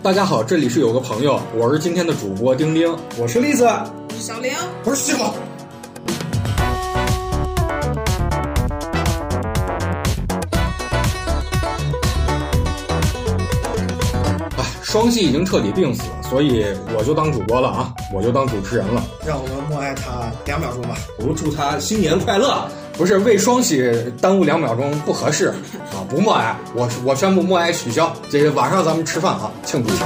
大家好，这里是有个朋友，我是今天的主播丁丁。我是栗子，我是小玲，我是西瓜。哎，双喜已经彻底病死了，所以我就当主播了啊，我就当主持人了。让我们默哀他两秒钟吧。我们祝他新年快乐。不是为双喜耽误两秒钟不合适 啊，不默哀，我我宣布默哀取消。这个晚上咱们吃饭啊，庆祝一下。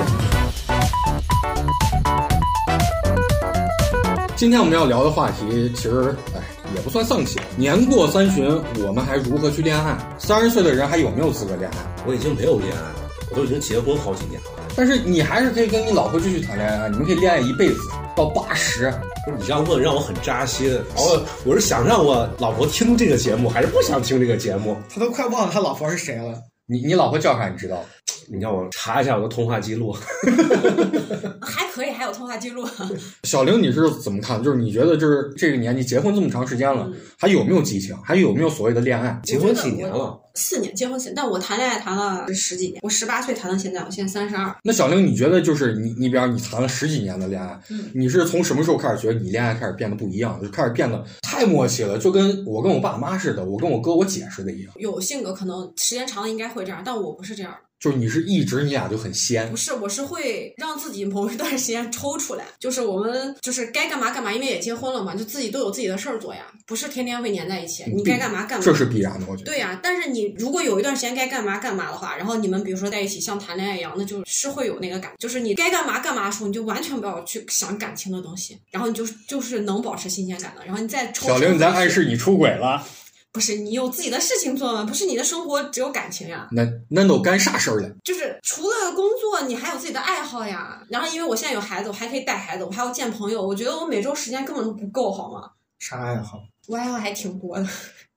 今天我们要聊的话题，其实哎也不算丧气。年过三旬，我们还如何去恋爱？三十岁的人还有没有资格恋爱？我已经没有恋爱了，我都已经结婚好几年了。但是你还是可以跟你老婆继续谈恋爱，你们可以恋爱一辈子到八十。不是你这样问让我很扎心。然后我是想让我老婆听这个节目，还是不想听这个节目？他都快忘了他老婆是谁了。你你老婆叫啥？你知道？你让我查一下我的通话记录。还可以，还有通话记录。小玲，你是怎么看？就是你觉得，就是这个年纪结婚这么长时间了，还有没有激情？还有没有所谓的恋爱？结婚几年了？四年，结婚四年。但我谈恋爱谈了十几年。我十八岁谈到现在，我现在三十二。那小玲，你觉得就是你，你比方你谈了十几年的恋爱，嗯，你是从什么时候开始觉得你恋爱开始变得不一样，就开始变得太默契了？就跟我跟我爸妈似的，我跟我哥我姐似的一样。有性格可能时间长了应该会这样，但我不是这样。就是你是一直你俩就很仙，不是，我是会让自己某一段时间抽出来，就是我们就是该干嘛干嘛，因为也结婚了嘛，就自己都有自己的事儿做呀，不是天天会黏在一起。你该干嘛干嘛，这是必然的，我觉得。对呀，但是你如果有一段时间该干嘛干嘛的话，然后你们比如说在一起像谈恋爱一样，那就是会有那个感，就是你该干嘛干嘛的时候，你就完全不要去想感情的东西，然后你就就是能保持新鲜感的，然后你再抽。小玲，你在暗示你出轨了？不是你有自己的事情做吗？不是你的生活只有感情呀？那那都干啥事儿了？就是除了工作，你还有自己的爱好呀。然后因为我现在有孩子，我还可以带孩子，我还要见朋友。我觉得我每周时间根本都不够，好吗？啥爱好？我爱好还挺多的。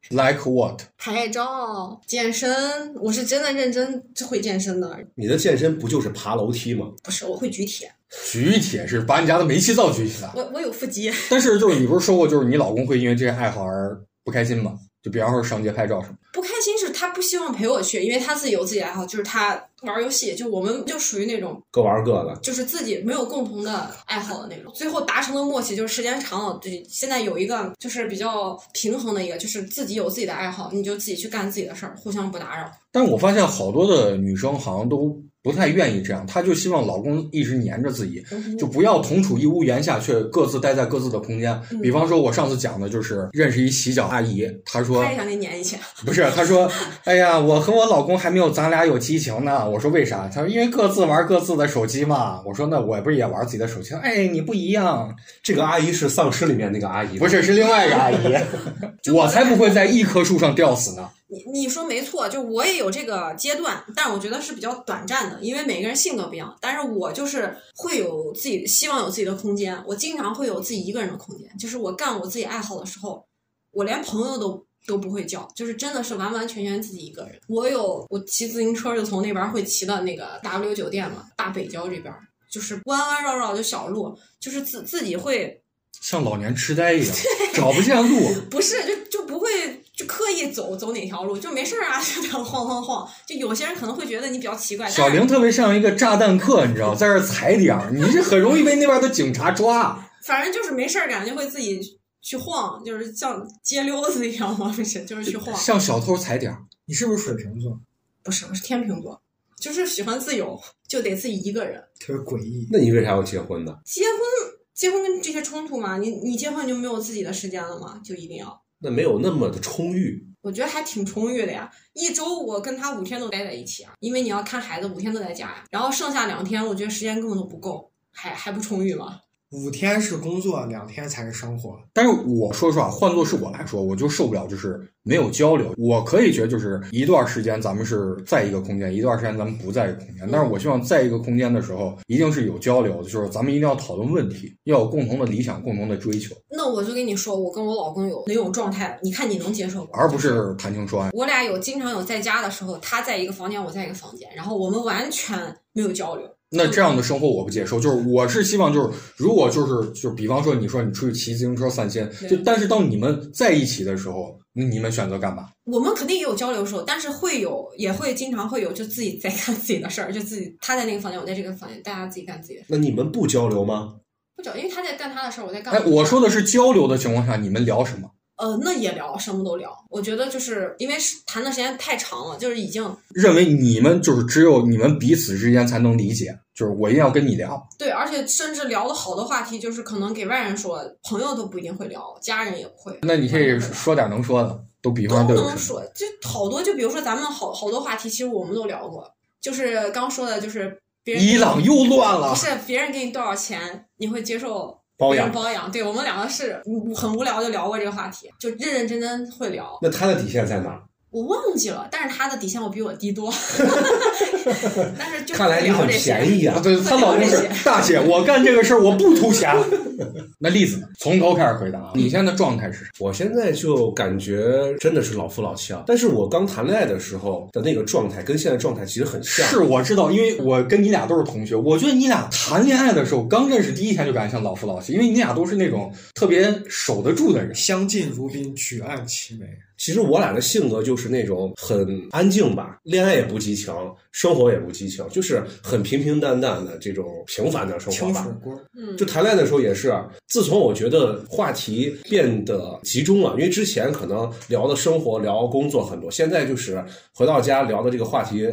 Like what？拍照、健身，我是真的认真会健身的。你的健身不就是爬楼梯吗？不是，我会举铁。举铁是把你家的煤气灶举起来。我我有腹肌。但是就是你不是说过，就是你老公会因为这些爱好而不开心吗？就比方说上街拍照什么。不开心是他不希望陪我去，因为他自己有自己的爱好，就是他玩游戏。就我们就属于那种各玩各的，就是自己没有共同的爱好的那种。最后达成的默契，就是时间长了，对，现在有一个就是比较平衡的一个，就是自己有自己的爱好，你就自己去干自己的事儿，互相不打扰。但我发现好多的女生好像都不太愿意这样，她就希望老公一直黏着自己，就不要同处一屋檐下，却各自待在各自的空间。比方说，我上次讲的就是认识一洗脚阿姨，她说她也想跟你黏一起，不是，她说，哎呀，我和我老公还没有咱俩有激情呢。我说为啥？她说因为各自玩各自的手机嘛。我说那我不是也玩自己的手机？哎，你不一样。这个阿姨是丧尸里面那个阿姨，不是，是另外一个阿姨。我才不会在一棵树上吊死呢。你你说没错，就我也有这个阶段，但我觉得是比较短暂的，因为每个人性格不一样。但是我就是会有自己希望有自己的空间，我经常会有自己一个人的空间。就是我干我自己爱好的时候，我连朋友都都不会叫，就是真的是完完全全自己一个人。我有我骑自行车就从那边会骑到那个 W 酒店嘛，大北郊这边，就是弯弯绕绕的小路，就是自自己会像老年痴呆一样 找不见路，不是就就刻意走走哪条路就没事啊，就这样晃晃晃。就有些人可能会觉得你比较奇怪。小玲特别像一个炸弹客，你知道，在这踩点儿，你这很容易被那边的警察抓。反正就是没事儿干就会自己去晃，就是像街溜子一样嘛，不是，就是去晃。像小偷踩点儿。你是不是水瓶座？不是，我是天秤座，就是喜欢自由，就得自己一个人。特别诡异。那你为啥要结婚呢？结婚，结婚跟这些冲突嘛？你你结婚就没有自己的时间了吗？就一定要？那没有那么的充裕，我觉得还挺充裕的呀。一周我跟他五天都待在一起啊，因为你要看孩子，五天都在家呀。然后剩下两天，我觉得时间根本都不够，还还不充裕吗？五天是工作，两天才是生活。但是我说实话，换做是我来说，我就受不了，就是没有交流。我可以觉得，就是一段时间咱们是在一个空间，一段时间咱们不在一个空间。但是我希望在一个空间的时候，一定是有交流的，就是咱们一定要讨论问题，要有共同的理想、共同的追求。那我就跟你说，我跟我老公有那种状态，你看你能接受吗？而不是谈情说爱。我俩有经常有在家的时候，他在一个房间，我在一个房间，然后我们完全没有交流。那这样的生活我不接受，就是我是希望就是如果就是就比方说你说你出去骑自行车散心，就但是当你们在一起的时候，你们选择干嘛？我们肯定也有交流的时候，但是会有，也会经常会有，就自己在干自己的事儿，就自己他在那个房间，我在这个房间，大家自己干自己的事。那你们不交流吗？不交，因为他在干他的事儿，我在干哎，我说的是交流的情况下，你们聊什么？呃，那也聊，什么都聊。我觉得就是因为谈的时间太长了，就是已经认为你们就是只有你们彼此之间才能理解，就是我一定要跟你聊。对，而且甚至聊的好的话题，就是可能给外人说，朋友都不一定会聊，家人也不会。那你可以说点能说的，都比方都有？能说，就好多，就比如说咱们好好多话题，其实我们都聊过，就是刚说的，就是别人伊朗又乱了不，是别人给你多少钱，你会接受包养包养？对我们两个是嗯很无聊就聊过这个话题，就认认真真会聊。那他的底线在哪儿？我忘记了，但是他的底线我比我低多，但是就看来你很便宜啊！对，他老公是大姐，我干这个事儿我不图钱。那例子呢？从头开始回答啊，你现在的状态是啥？我现在就感觉真的是老夫老妻啊，但是我刚谈恋爱的时候的那个状态跟现在状态其实很像。是我知道，因为我跟你俩都是同学，我觉得你俩谈恋爱的时候，刚认识第一天就感觉像老夫老妻，因为你俩都是那种特别守得住的人。相敬如宾，举案齐眉。其实我俩的性格就是那种很安静吧，恋爱也不激情，生活也不激情，就是很平平淡淡的这种平凡的生活吧嗯，就谈恋爱的时候也是，自从我觉得话题变得集中了，因为之前可能聊的生活、聊工作很多，现在就是回到家聊的这个话题，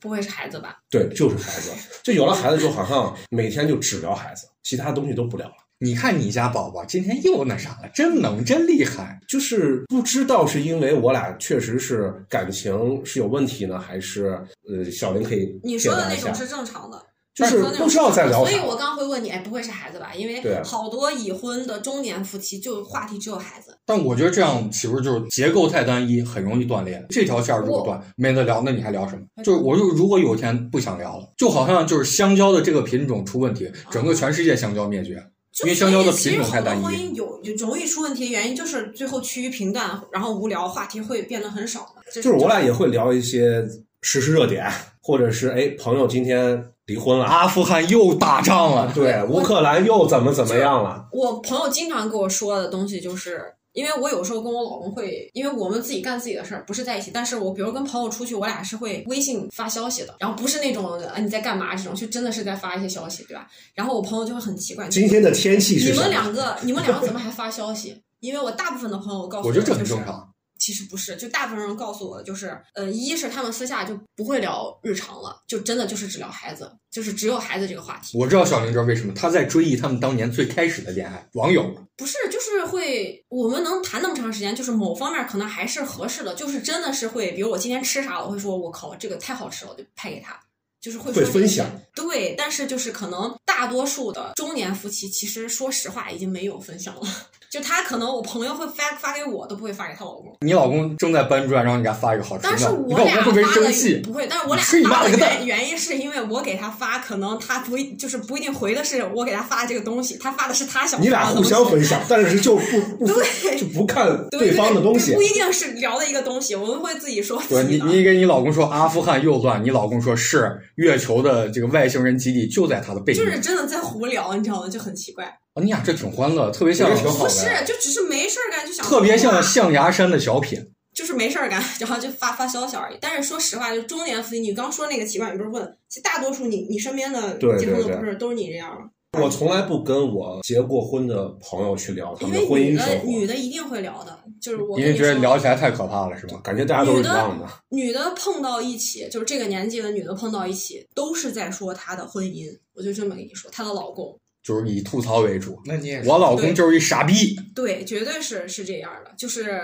不会是孩子吧？对，就是孩子。就有了孩子之后，好像每天就只聊孩子，其他东西都不聊了。你看你家宝宝今天又那啥了，真能，真厉害。就是不知道是因为我俩确实是感情是有问题呢，还是呃，小林可以你说的那种，是正常的。就是不知道在聊啥所以。我刚会问你，哎，不会是孩子吧？因为好多已婚的中年夫妻就话题只有孩子。但我觉得这样岂不是就是结构太单一，很容易断裂？这条线儿如果断，没得聊，那你还聊什么？就是我就如果有一天不想聊了，就好像就是香蕉的这个品种出问题，整个全世界香蕉灭绝。因为香蕉的品种太单一所以其实好多婚姻有有容易出问题的原因，就是最后趋于平淡，然后无聊，话题会变得很少嘛。就就是我俩也会聊一些时事热点，或者是哎，朋友今天离婚了，阿富汗又打仗了，对，乌克兰又怎么怎么样了？我朋友经常跟我说的东西，就是因为我有时候跟我老公会，因为我们自己干自己的事儿，不是在一起，但是我比如跟朋友出去，我俩是会微信发消息的，然后不是那种啊你在干嘛这种，就真的是在发一些消息，对吧？然后我朋友就会很奇怪，今天的天气你是你？们两个，你们两个怎么还发消息？因为我大部分的朋友告诉我觉得这很就是正常。其实不是，就大部分人告诉我的，就是呃，一是他们私下就不会聊日常了，就真的就是只聊孩子，就是只有孩子这个话题。我知道小明知道为什么，他在追忆他们当年最开始的恋爱，网友。不是，就是会我们能谈那么长时间，就是某方面可能还是合适的，就是真的是会，比如我今天吃啥，我会说我靠，这个太好吃了，我就拍给他。就是会会分享，对，但是就是可能大多数的中年夫妻，其实说实话已经没有分享了。就他可能我朋友会发发给我，都不会发给她老公。你老公正在搬砖，然后你给他发一个好吃的，但是我俩会不会发的生气？不会，但是我俩发的原原因是因为我给他发，可能他不一就是不一定回的是我给他发的这个东西，他发的是他想你俩互相分享，但是就不 不对就不看对方的东西不。一定是聊的一个东西，我们会自己说对你，自己的。你给你老公说阿富汗又乱，你老公说是月球的这个外星人基地就在他的背面。就是真的在胡聊，你知道吗？就很奇怪。啊，你俩这挺欢乐，特别像不是，就只是没事儿干就想特别像象牙山的小品。就是没事儿干，然后就发发消息而已。但是说实话，就中年夫妻，你刚说那个奇怪，你不是问，其实大多数你你身边的对结婚的不是都是你这样吗？我从来不跟我结过婚的朋友去聊他因们的婚为女的姻生活，女的一定会聊的，就是我因为觉得聊起来太可怕了，是吧？感觉大家都是一样的。女的碰到一起，就是这个年纪的女的碰到一起，都是在说她的婚姻。我就这么跟你说，她的老公，就是以吐槽为主。那你也是我老公就是一傻逼，对，绝对是是这样的，就是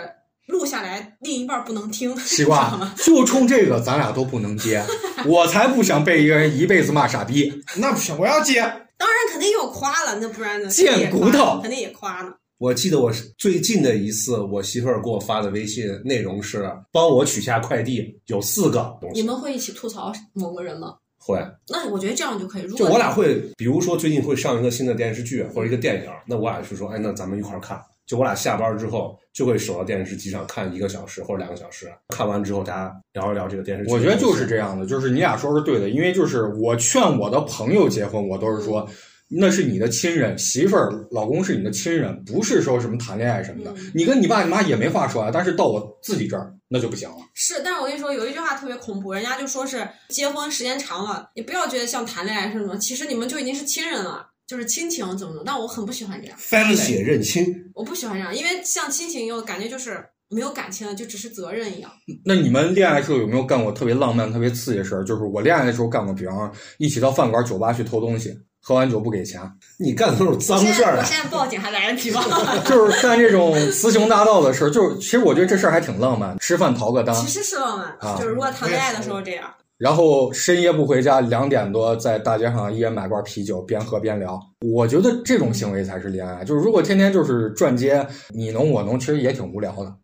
录下来，另一半不能听，西知道瓜吗？，就冲这个咱俩都不能接，我才不想被一个人一辈子骂傻逼。那不行，我要接。当然肯定有夸了，那不然呢？贱骨头肯定也夸呢。我记得我最近的一次，我媳妇儿给我发的微信内容是帮我取下快递，有四个东西。你们会一起吐槽某个人吗？会，那我觉得这样就可以。如就我俩会，比如说最近会上一个新的电视剧或者一个电影，那我俩就说，哎，那咱们一块儿看，就我俩下班之后就会守到电视机上看一个小时或者两个小时，看完之后大家聊一聊这个电视剧。我觉得就是这样的，就是你俩说是对的，因为就是我劝我的朋友结婚，我都是说。那是你的亲人，媳妇儿、老公是你的亲人，不是说什么谈恋爱什么的。嗯你跟你爸你妈也没话说啊，但是到我自己这儿那就不行了。是，但是我跟你说，有一句话特别恐怖，人家就说是结婚时间长了，你不要觉得像谈恋爱是什么，其实你们就已经是亲人了，就是亲情怎么怎么。但我很不喜欢这样，滴血认亲，我不喜欢这样，因为像亲情又感觉就是没有感情了，就只是责任一样。那你们恋爱的时候有没有干过特别浪漫、特别刺激的事儿？就是我恋爱的时候干过，比方一起到饭馆、酒吧去偷东西，喝完酒不给钱，你干的都是脏事儿啊！我现在报警还来得及吗？就是干这种雌雄大盗的事儿。就是其实我觉得这事儿还挺浪漫，吃饭逃个单，其实是浪漫，啊就是如果谈恋爱的时候这样。然后深夜不回家，两点多在大街上一人买罐啤酒，边喝边聊。我觉得这种行为才是恋爱。就是如果天天就是转街，你侬我侬，其实也挺无聊的。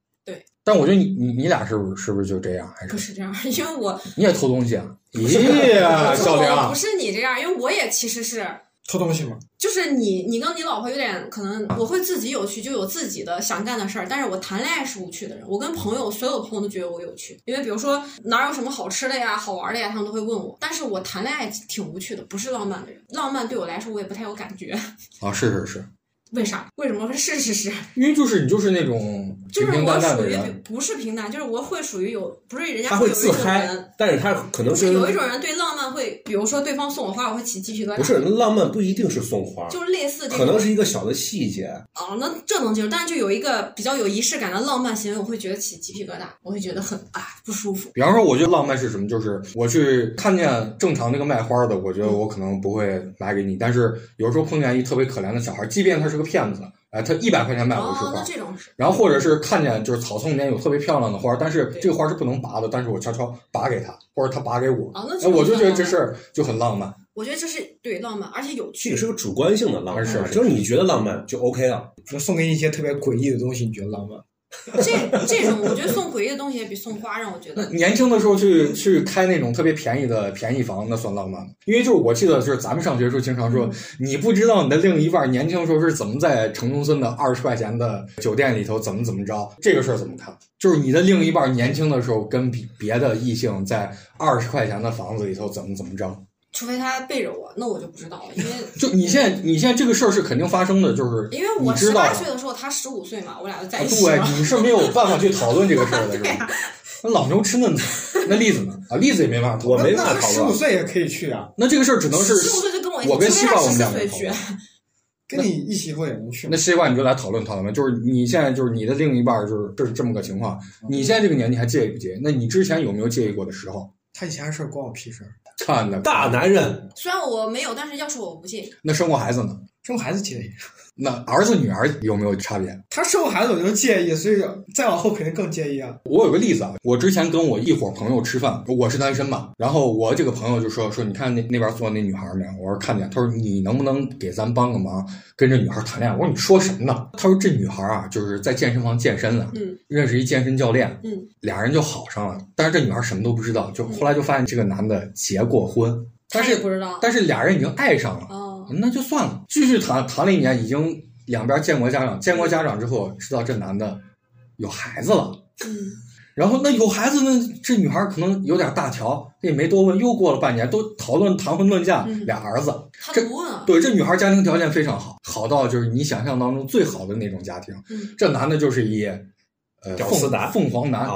对。但我觉得你你你俩是不是是不是就这样？还是不是这样，因为我你也偷东西啊？咦，我不小梁是你这样，因为我也其实是偷东西吗？就是你，你跟你老婆有点可能，我会自己有趣，就有自己的想干的事儿。但是我谈恋爱是无趣的人，我跟朋友，所有朋友都觉得我有趣，因为比如说哪儿有什么好吃的呀、好玩的呀，他们都会问我。但是我谈恋爱挺无趣的，不是浪漫的人。浪漫对我来说，我也不太有感觉。啊，是是是，为啥？为什么是是是？因为就是你就是那种就是我属于。不是平淡，就是我会属于有，不是人家会有一种自嗨人，，但是他可能不是有一种人对浪漫会，比如说对方送我花，我会起鸡皮疙瘩。不是浪漫不一定是送花，就是类似这，可能是一个小的细节。哦，那这能接受，但是就有一个比较有仪式感的浪漫行为，我会觉得起鸡皮疙瘩，我会觉得很啊不舒服。比方说，我觉得浪漫是什么？就是我去看见正常那个卖花的，我觉得我可能不会买给你。但是有时候碰见一特别可怜的小孩，即便他是个骗子，哎，他一百块钱买我一束花，然后或者是看见就是草丛里面有特别漂亮的花，但是这个花是不能拔的，但是我悄悄拔给他，或者他拔给我，哦，那哎，我就觉得这事儿就很浪漫。我觉得这是对浪漫，而且有这趣个。是个主观性的浪漫，是是就是你觉得浪漫就 OK 了。就送给你一些特别诡异的东西，你觉得浪漫？这这种我觉得送诡异的东西也比送花让我觉得年轻的时候去去开那种特别便宜的便宜房，那算浪漫吗？因为就是我记得就是咱们上学的时候经常说，你不知道你的另一半年轻的时候是怎么在城中村的二十块钱的酒店里头怎么怎么着，这个事儿怎么看？就是你的另一半年轻的时候跟比别的异性在二十块钱的房子里头怎么怎么着？除非他背着我，那我就不知道了，因为 就你现在你现在这个事儿是肯定发生的，就是因为我十你知道八岁的时候，他十五岁嘛，我俩就在一起对。，你是没有办法去讨论这个事儿的，是吧？那老牛吃嫩草，那栗子呢？啊，栗子也没办法。我没办法讨论十五。岁也可以去啊，那这个事儿只能是十五岁就跟我一起，我跟西瓜我们两个讨论。跟你一起以后也能去那？西瓜，你就来讨论讨论吧。就是你现在就是你的另一半儿就是这是这么个情况，你现在这个年纪还介意不介意？那你之前有没有介意过的时候？他以前的事儿关我屁事儿。看的大男人，虽然我没有，但是要是我不介意。那生过孩子呢？生过孩子介意，那儿子女儿有没有差别？他生过孩子我就介意，所以再往后肯定更介意啊。我有个例子啊，我之前跟我一伙朋友吃饭，我是单身嘛，然后我这个朋友就说说，你看那那边坐那女孩没有？我说看见，他说你能不能给咱帮个忙，跟这女孩谈恋爱？我说你说什么呢？他说这女孩啊，就是在健身房健身了，嗯认识一健身教练，嗯，俩人就好上了。但是这女孩什么都不知道，就后来就发现这个男的结过婚，但是他也不知道。但是俩人已经爱上了，哦，那就算了，继续谈谈了一年，已经两边见过家长，见过家长之后知道这男的有孩子了。嗯，然后那有孩子呢，这女孩可能有点大条，也没多问。又过了半年，都讨论谈婚论嫁，嗯俩儿子。他这不问啊。对，这女孩家庭条件非常好，好到就是你想象当中最好的那种家庭。嗯这男的就是一呃凤屌丝男凤凰男，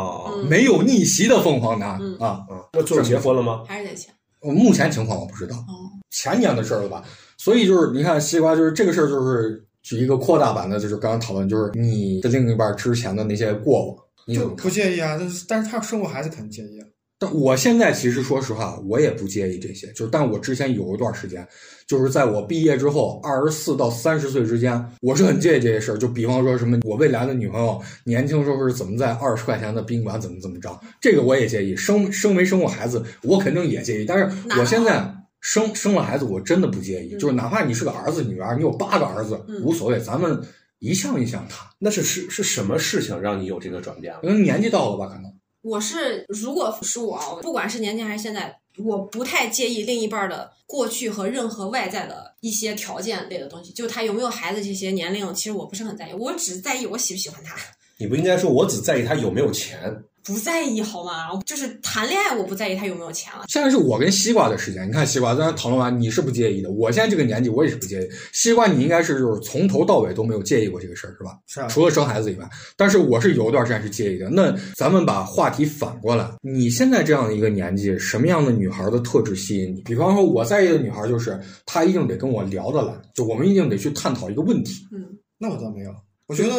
没有逆袭的凤凰男、嗯啊。嗯那最后结婚了吗？还是得钱。目前情况我不知道，哦，前年的事儿了吧？所以就是你看西瓜，就是这个事儿，就是举一个扩大版的，就是刚刚讨论，就是你的另一半之前的那些过往，你就不？介意啊，但是但是他生过孩子肯定介意啊。但我现在其实说实话，我也不介意这些，就是但我之前有一段时间，就是在我毕业之后，二十四到三十岁之间，我是很介意这些事儿。就比方说什么，我未来的女朋友年轻时候是怎么在二十块钱的宾馆怎么怎么着，这个我也介意。生生没生过孩子，我肯定也介意。但是我现在生生了孩子，我真的不介意。嗯就是哪怕你是个儿子女儿，你有八个儿子嗯无所谓，咱们一项一项谈。那是是是什么事情让你有这个转变了？因为年纪到了吧，可能我是如果是我啊，不管是年轻还是现在，我不太介意另一半的过去和任何外在的一些条件类的东西，就他有没有孩子这些年龄，其实我不是很在意，我只在意我喜不喜欢他。你不应该说我只在意他有没有钱，不在意好吗？就是谈恋爱，我不在意他有没有钱了。现在是我跟西瓜的时间，你看西瓜，咱讨论完，你是不介意的。我现在这个年纪，我也是不介意。西瓜，你应该是就是从头到尾都没有介意过这个事儿，是吧？是啊，除了生孩子以外，但是我是有一段时间是介意的。那咱们把话题反过来，你现在这样的一个年纪，什么样的女孩的特质吸引你？比方说，我在意的女孩就是她一定得跟我聊得来，就我们一定得去探讨一个问题。嗯，那我倒没有。我觉得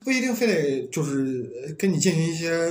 不一定非得就是跟你进行一些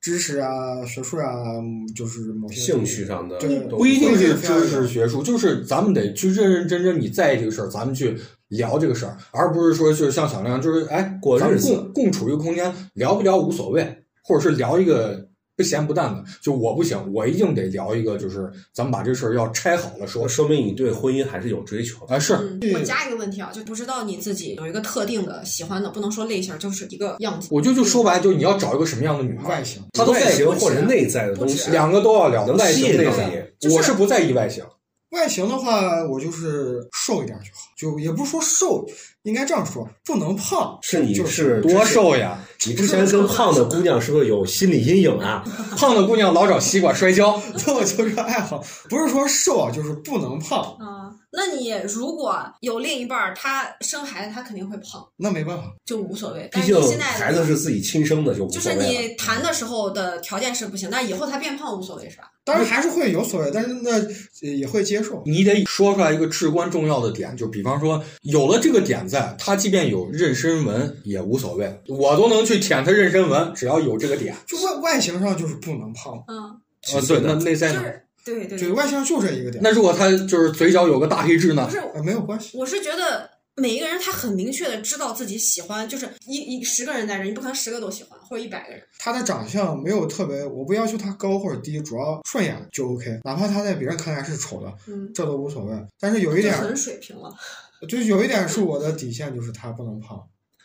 知识啊、学术啊，嗯就是某些兴趣上的对不一定是知识学术，就是咱们得去认认真真，你在意这个事儿，咱们去聊这个事儿，而不是说就是像小亮，就是哎，咱们过日子共共处一个空间，聊不聊无所谓，或者是聊一个不咸不淡的。就我不行，我一定得聊一个，就是咱们把这事儿要拆好了说。说明你对婚姻还是有追求的。啊，是嗯，我加一个问题啊，就不知道你自己有一个特定的喜欢的，不能说类型，就是一个样子。我就就说白了，就是你要找一个什么样的女孩外，形。她的外形或者内在的东西，两个都要聊，能外吸引到形内在。我是不在意外形，外形的话，我就是瘦一点就好，就也不是说瘦，应该这样说，不能胖。是你就是多瘦呀！你之前跟胖的姑娘是不是有心理阴影啊？胖的姑娘老找西瓜摔跤，这我就是爱好，不是说瘦啊，就是不能胖，啊，那你如果有另一半儿，他生孩子，他肯定会胖，那没办法。就无所谓。毕竟但是你现在孩子是自己亲生的，就无就是所谓了。你谈的时候的条件是不行，但以后他变胖无所谓是吧？当然还是会有所谓，但是那呃也会接受。你得说出来一个至关重要的点，就比方说有了这个点在，他即便有妊娠纹也无所谓，我都能去舔他妊娠纹，只要有这个点。就外外形上就是不能胖，嗯，啊，对，那内在呢？就是对对对，外向就这一个点，那如果他就是嘴角有个大黑痣呢不？是，呃没有关系。我是觉得每一个人他很明确的知道自己喜欢，就是一一十个人在这，你不可能十个都喜欢，或者一百个人。他的长相没有特别，我不要求他高或者低，主要顺眼就 OK。哪怕他在别人看来是丑的，嗯，这都无所谓。但是有一点，就很水平了。就是有一点是我的底线，就是他不能胖。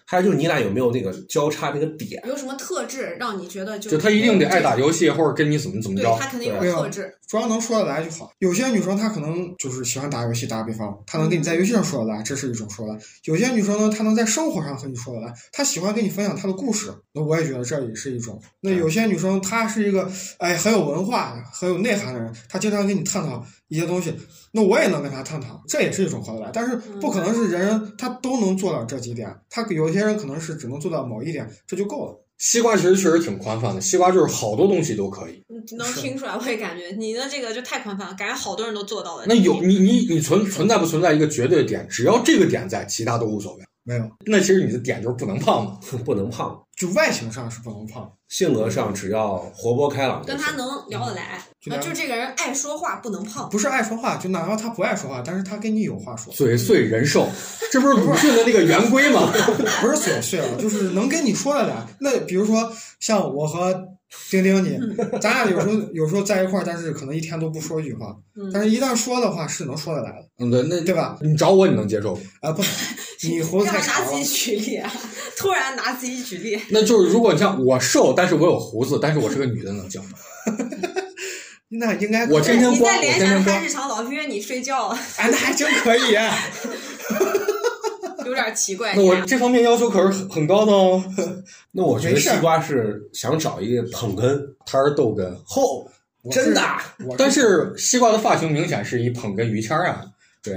还有就是你俩有没有那个交叉那个点？有什么特质让你觉得就就他一定得爱打游游戏，或者跟你怎么怎么对着。他肯定有特质。主要能说得来就好。有些女生她可能就是喜欢打游戏，打个比方，她能跟你在游戏上说得来，这是一种说得来。有些女生呢，她能在生活上和你说得来，她喜欢跟你分享她的故事，那我也觉得这也是一种。那有些女生她是一个哎很有文化、很有内涵的人，她经常跟你探讨一些东西，那我也能跟他探讨，这也是一种合得来。但是不可能是人人他都能做到这几点，他有些人可能是只能做到某一点，这就够了。西瓜其实确实挺宽泛的，西瓜就是好多东西都可以。嗯能听出来，我也感觉你的这个就太宽泛了，感觉好多人都做到了。那有你你你存存在不存在一个绝对的点？只要这个点在，其他都无所谓。没有，那其实你的点就是不能胖嘛。不能胖，就外形上是不能胖。性格上只要活泼开朗。跟他能聊得来，就聊啊就这个人爱说话，不能胖。不是爱说话，就哪怕他不爱说话，但是他跟你有话说，嘴碎人瘦，这不是鲁迅的那个圆规吗？不是嘴碎了，就是能跟你说得来。那比如说像我和丁丁你，咱俩有时候有时候在一块儿，但是可能一天都不说一句话，嗯但是一旦说的话是能说得来的，嗯，对，那对吧？你找我你能接受？啊，不能，你胡子干太长了嘛拿自己。举例啊？突然拿自己举例，那就是如果你像我瘦，但是我有胡子，但是我是个女的，能行吗？那应该我天天光，我你再联天天光想他日。常老约你睡觉，哎，那还真可以。有点奇怪。那我这方面要求可是很很高的哦。那我觉得西瓜是想找一个捧哏他是逗哏，厚，真的。但是西瓜的发型明显是一捧哏于谦儿啊。对，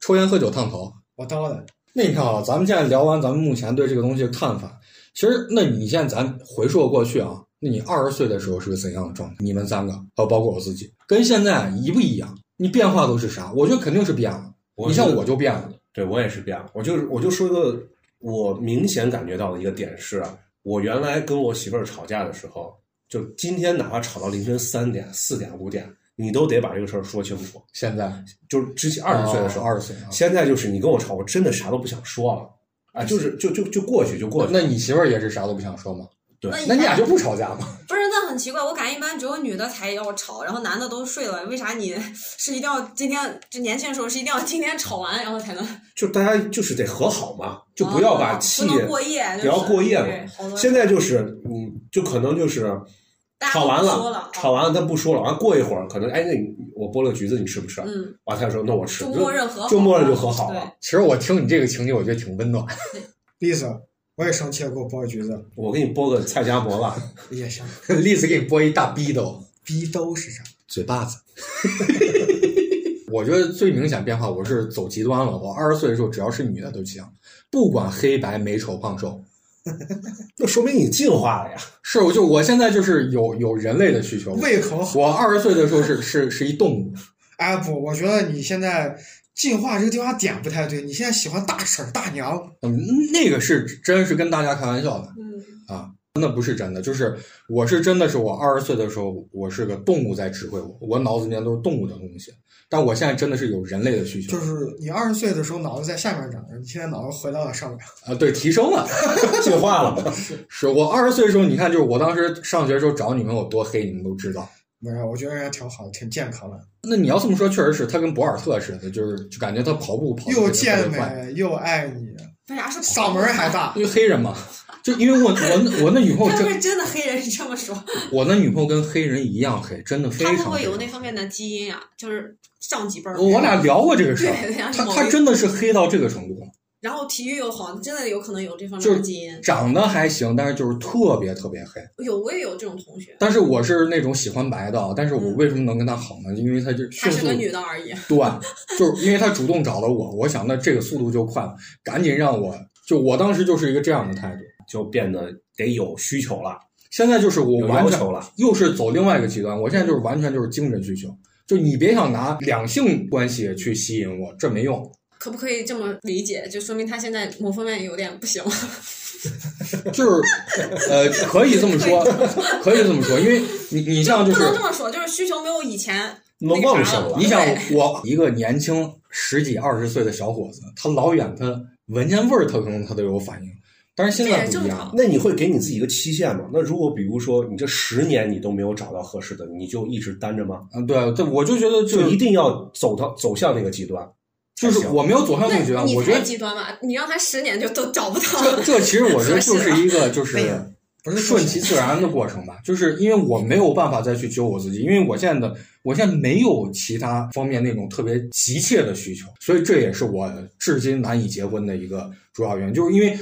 抽烟喝酒烫头。我刀的，那你看啊，咱们现在聊完咱们目前对这个东西的看法，其实那你现在咱回溯过去啊，那你二十岁的时候是个怎样的状态？你们三个，还有包括我自己，跟现在一不一样？你变化都是啥？我觉得肯定是变了。你像我就变了，对我也是变了。我就是我就说一个我明显感觉到的一个点是，啊我原来跟我媳妇儿吵架的时候，就今天哪怕吵到凌晨三点、四点、五点，你都得把这个事儿说清楚。现在就是之前二十岁的时候，二十岁啊。现在就是你跟我吵，我真的啥都不想说了啊，就是就就就过去就过去。那你媳妇儿也是啥都不想说吗？对那那你俩就不吵架吗？不是，那很奇怪，我感觉一般只有女的才要吵，然后男的都睡了，为啥你 是一定要今天就年轻的时候是一定要今天吵完，然后才能就大家就是得和好嘛，就不要把哦气不能过夜，不要过夜嘛现在就是你就可能就是大家炒完了，吵完了，他不说了，完过一会儿可能哎，那我剥了橘子，你吃不吃？嗯，完他就说那我吃，就默认和好就默认就和好了。其实我听你这个情节，我觉得挺温暖。栗子，我也生气了，给我剥个橘子我给你剥个菜夹馍吧。也行。栗子给你剥一大逼兜，逼兜是啥？嘴巴子。我觉得最明显变化，我是走极端了。我二十岁的时候，只要是女的都行，不管黑白、美丑、胖瘦。那说明你进化了呀。是，我就我现在就是有有人类的需求。胃口好。我二十岁的时候是是是一动物，哎不，我觉得你现在进化这个地方点不太对。你现在喜欢大婶儿大娘，嗯，那个是真是跟大家开玩笑的嗯，啊，那不是真的。就是我是真的是我二十岁的时候，我是个动物在指挥我，我脑子里面都是动物的东西。但我现在真的是有人类的需求就是你二十岁的时候脑子在下面长着，你现在脑子回到了上面。啊，对，提升了。进化了嘛？是我二十岁的时候，你看，就是我当时上学的时候找女朋友多黑，你们都知道。没有，我觉得人家挺好，挺健康的，那你要这么说，确实是他跟博尔特似的，就是就感觉他跑步跑得又健，美又爱你，为啥是嗓门还大因。为黑人嘛。就因为我我我那女朋友真是真的黑人，你这么说，我那女朋友跟黑人一样黑，真的非常。他会有那方面的基因啊？就是上几辈儿。我俩聊过这个事儿他他真的是黑到这个程度，然后体育又好，真的有可能有这方面就是的基因。长得还行，但是就是特别特别黑。有，我也有这种同学，但是我是那种喜欢白的，但是我为什么能跟他好呢？因为他就迅速她是个女的而已。对，就是因为他主动找了我，我想那这个速度就快了，赶紧让我就我当时就是一个这样的态度。就变得得有需求了，现在就是我有完全要求了。又是走另外一个极端，我现在就是完全就是精神需求，就你别想拿两性关系去吸引我，这没用。可不可以这么理解？就说明他现在某方面有点不行了。就是呃，可以这么说，可以这么说，因为你你像就是不能这么说，就是需求没有以前那么旺盛了你想我一个年轻十几二十岁的小伙子，他老远他闻见味儿，他可能他都有反应，但是现在不一样。那你会给你自己一个期限吗？那如果比如说你这十年你都没有找到合适的，你就一直单着吗？嗯，对，对我就觉得就就一定要走到走向那个极端，就是我没有走向那个极端，我觉得极端吧？你让他十年就都找不到这这其实我觉得就是一个 就是不是顺其自然的过程吧，就是因为我没有办法再去揪我自己，因为我现在的我现在没有其他方面那种特别急切的需求，所以这也是我至今难以结婚的一个主要原因，就是因为。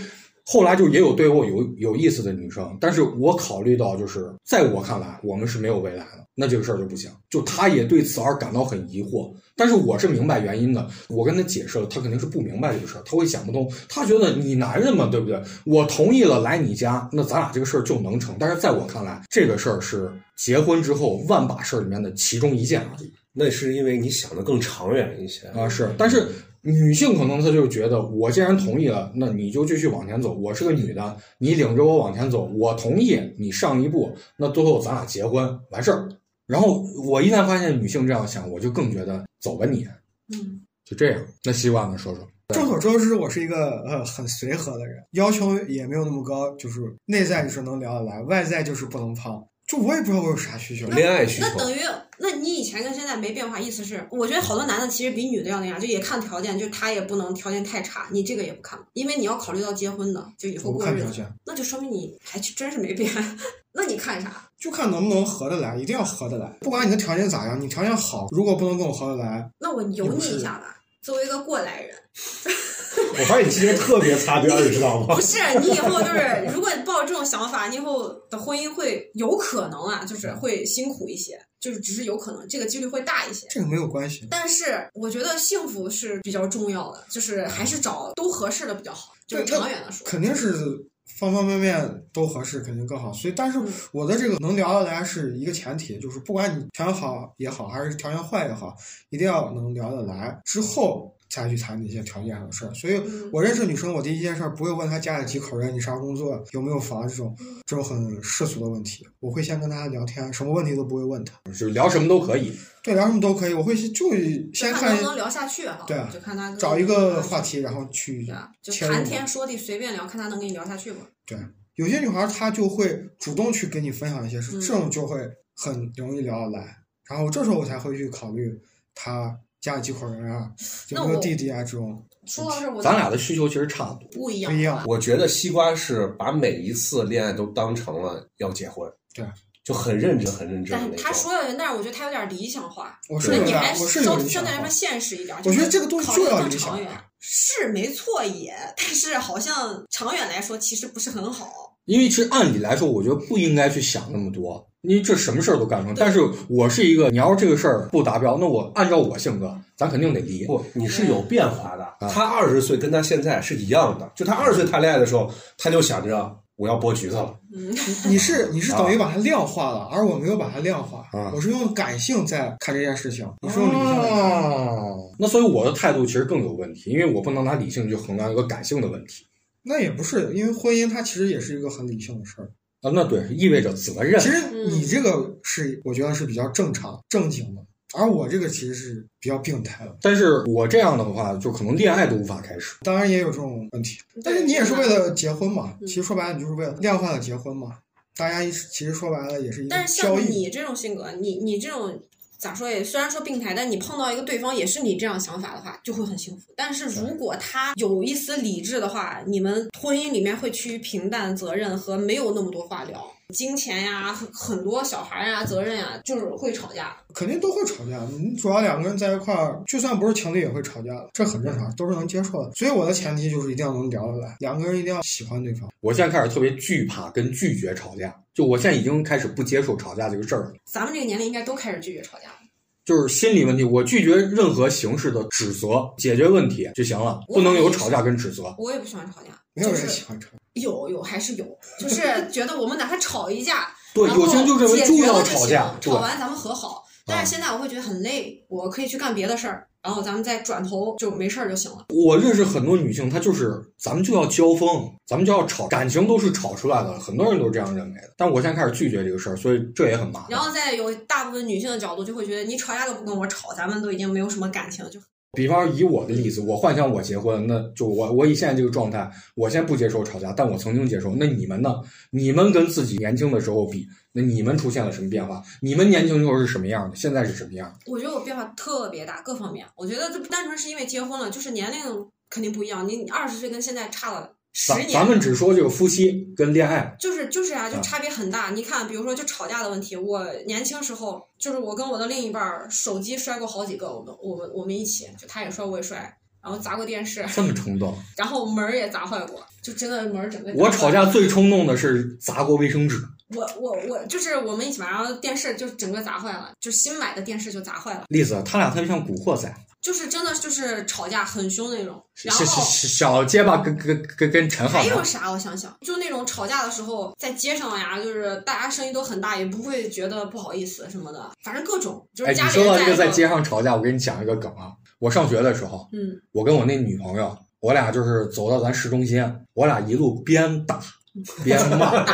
后来就也有对我有有意思的女生，但是我考虑到就是在我看来，我们是没有未来的，那这个事儿就不行。就他也对此而感到很疑惑，但是我是明白原因的。我跟他解释了，他肯定是不明白这个事儿，他会想不通。他觉得你男人嘛，对不对？我同意了来你家，那咱俩这个事儿就能成。但是在我看来，这个事儿是结婚之后万把事儿里面的其中一件而已。那是因为你想的更长远一些。啊，是，但是女性可能她就觉得，我既然同意了，那你就继续往前走。我是个女的，你领着我往前走，我同意你上一步，那最后咱俩结婚完事儿。然后我一旦发现女性这样想，我就更觉得走吧你，嗯，就这样。那西瓜呢？说说。众所周知，我是一个呃很随和的人，要求也没有那么高，就是内在就是能聊得来，外在就是不能胖。就我也不知道我有啥需求。恋爱需求，那等于，那你以前跟现在没变化，意思是，我觉得好多男的其实比女的要那样，就也看条件，就他也不能条件太差，你这个也不看，因为你要考虑到结婚的，就以后过日子，看条件，那就说明你还真是没变。那你看啥？就看能不能合得来，一定要合得来。不管你的条件咋样，你条件好，如果不能跟我合得来，那我油腻一下吧。作为一个过来人，我发现你今天特别擦边，你知道吗不？是你以后就是，如果你抱着这种想法，你以后的婚姻会有可能啊，就是会辛苦一些，就是只是有可能，这个几率会大一些。这个没有关系。但是我觉得幸福是比较重要的，就是还是找都合适的比较好，就是长远的说。肯定是方方面面都合适，肯定更好。所以，但是我的这个能聊得来是一个前提，就是不管你条件好也好，还是条件坏也好，一定要能聊得来，之后才去谈那些条件上的事儿。所以嗯我认识女生，我第一件事儿不会问她家里几口人，你啥工作，有没有房这种这种很世俗的问题，我会先跟她聊天，什么问题都不会问她。就是聊什么都可以。对，聊什么都可以，我会就先看看能不能聊下去哈，对啊就看他找一个话题，然后去对啊，就谈天说地随便聊，看他能跟你聊下去不？对，有些女孩她就会主动去跟你分享一些事，嗯这种就会很容易聊得来。然后这时候我才会去考虑她家里几口人啊，有那我没有弟弟啊这种说到这，我咱俩的需求其实差不多。不一样不一样。我觉得西瓜是把每一次恋爱都当成了要结婚。对，就很认真、很认真的但那种。他说的，但是我觉得他有点理想化。我是你还，我是有相理想化相对来说。现实一点。我觉得这个东西就要理想更长远。是没错也，但是好像长远来说其实不是很好。因为其实按理来说，我觉得不应该去想那么多，因为这什么事儿都干成。但是我是一个，你要是这个事儿不达标，那我按照我性格，咱肯定得离。不，你是有变化的。啊他二十岁跟他现在是一样的，就他二十岁谈恋爱的时候，他就想着我要剥橘子了。你是你是等于把它量化了，而我没有把它量化啊，我是用感性在看这件事情，你是用理性在看。哦，那所以我的态度其实更有问题，因为我不能拿理性去衡量一个感性的问题那也不是，因为婚姻它其实也是一个很理性的事儿。啊。那对，意味着责任其。实嗯你这个是我觉得是比较正常正经的，而我这个其实是比较病态的。但是我这样的话，就可能恋爱都无法开始。当然也有这种问题，但是你也是为了结婚嘛？其实说白了，你就是为了量化的结婚嘛。大家一其实说白了也是一个但是交易。像你这种性格，你你这种咋说也虽然说病态，但你碰到一个对方也是你这样想法的话，就会很幸福。但是如果他有一丝理智的话，你们婚姻里面会趋于平淡、责任和没有那么多话聊，金钱呀、很很多小孩呀、责任呀，就是会吵架。肯定都会吵架。你主要两个人在一块儿，就算不是情侣也会吵架的，这很正常，都是能接受的。所以我的前提就是一定要能聊得来，两个人一定要喜欢对方。我现在开始特别惧怕跟拒绝吵架，就我现在已经开始不接受吵架这个事儿了。咱们这个年龄应该都开始拒绝吵架了。就是心理问题，我拒绝任何形式的指责，解决问题就行了，不能有吵架跟指责。我也不喜欢吵架，没有人喜欢吵。有有还是有，就是觉得我们哪怕吵一架，对，然后有些人就认为就要吵架，吵完咱们和好。但是现在我会觉得很累，我可以去干别的事儿，然后咱们再转头就没事儿就行了。我认识很多女性，她就是咱们就要交锋，咱们就要吵，感情都是吵出来的，很多人都是这样认为的。但我现在开始拒绝这个事儿，所以这也很麻烦。然后再有大部分女性的角度就会觉得，你吵架都不跟我吵，咱们都已经没有什么感情了，就比方以我的例子，我幻想我结婚，那就我我以现在这个状态，我现在不接受吵架，但我曾经接受。那你们呢？你们跟自己年轻的时候比，那你们出现了什么变化？你们年轻时候是什么样的？现在是什么样？我觉得我变化特别大，各方面。我觉得这不单纯是因为结婚了，就是年龄肯定不一样。你二十岁跟现在差了十年，咱咱们只说这个夫妻跟恋爱，就是就是啊，就啊差别很大。你看，比如说就吵架的问题，我年轻时候就是我跟我的另一半儿手机摔过好几个，我们我们我们一起，就他也摔我也摔，然后砸过电视，这么冲动。然后门儿也砸坏过，就真的门儿整个。我吵架最冲动的是砸过卫生纸。我我我就是我们一起玩，然后电视就整个砸坏了，就新买的电视就砸坏了，例子，他俩特别像古惑仔，就是真的就是吵架很凶那种。然小后小小结巴跟跟跟跟陈浩南，还有啥？我想想，就那种吵架的时候，在街上呀，就是大家声音都很大，也不会觉得不好意思什么的，反正各种就哎，是说到这个在街上吵架，我给你讲一个梗啊。我上学的时候，嗯，我跟我那女朋友，我俩就是走到咱市中心，我俩一路边打 边骂。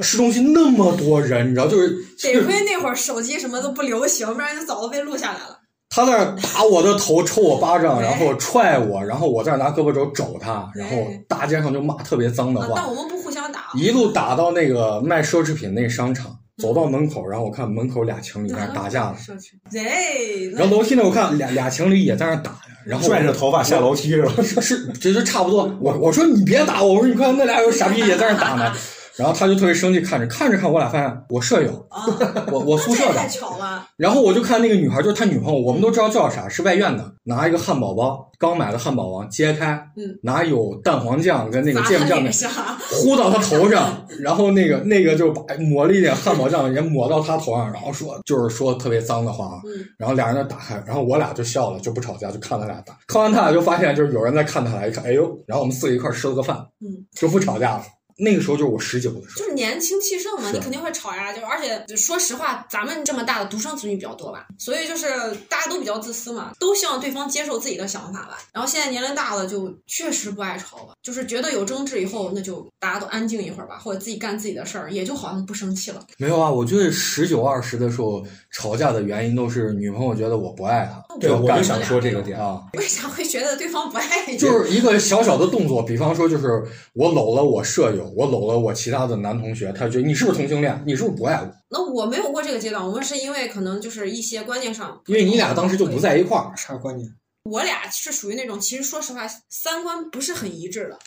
市中心那么多人，你知道，就是 得亏那会儿手机什么都不流行，不然就早都被录下来了。他在那儿打我的头，抽我巴掌，哎然后踹我，然后我在那拿胳膊肘肘他，然后哎大街上就骂特别脏的啊，话。但我们不互相打，一路打到那个卖奢侈品那商场，走到门口，然后我看门口俩情侣在那打架呢，奢侈。对，然后楼梯那我看俩俩情侣也在那打呀，然后拽着头发下楼梯是吧？是是，其实差不多。我我说你别打我，我说你看那俩有傻逼也在那打呢，然后他就特别生气，看着看着看，我俩发现我舍友，啊，我我宿舍的这也太，巧了。然后我就看那个女孩，就是他女朋友，我们都知道叫啥，是外院的，拿一个汉堡包，刚买的汉堡王揭开，嗯，拿有蛋黄酱跟那个砸芥末酱的脸上，糊到他头上，然后那个那个就把抹了一点汉堡酱也抹到他头上，然后说就是说特别脏的话，嗯，然后俩人就打开，然后我俩就笑了，就不吵架，就看他俩打。看完他俩就发现就是有人在看他俩，一看，哎呦，然后我们四个一块儿吃了个饭，嗯，就不吵架了。那个时候就是我十九的时候，就是年轻气盛嘛，你肯定会吵呀。就而且就说实话，咱们这么大的独生子女比较多吧，所以就是大家都比较自私嘛，都希望对方接受自己的想法吧。然后现在年龄大了，就确实不爱吵了，就是觉得有争执以后，那就大家都安静一会儿吧，或者自己干自己的事儿，也就好像不生气了。没有啊。我觉得十九二十的时候吵架的原因都是女朋友觉得我不爱她，对，我就想说这个点。啊。为啥会觉得对方不爱你？就是一个小小的动作，比方说，就是我搂了我舍友，我搂了我其他的男同学，他觉得你是不是同性恋？你是不是不爱我？那我没有过这个阶段，我们是因为可能就是一些观念上，因为你俩当时就不在一块儿。啥观念？我俩是属于那种，其实说实话，三观不是很一致的。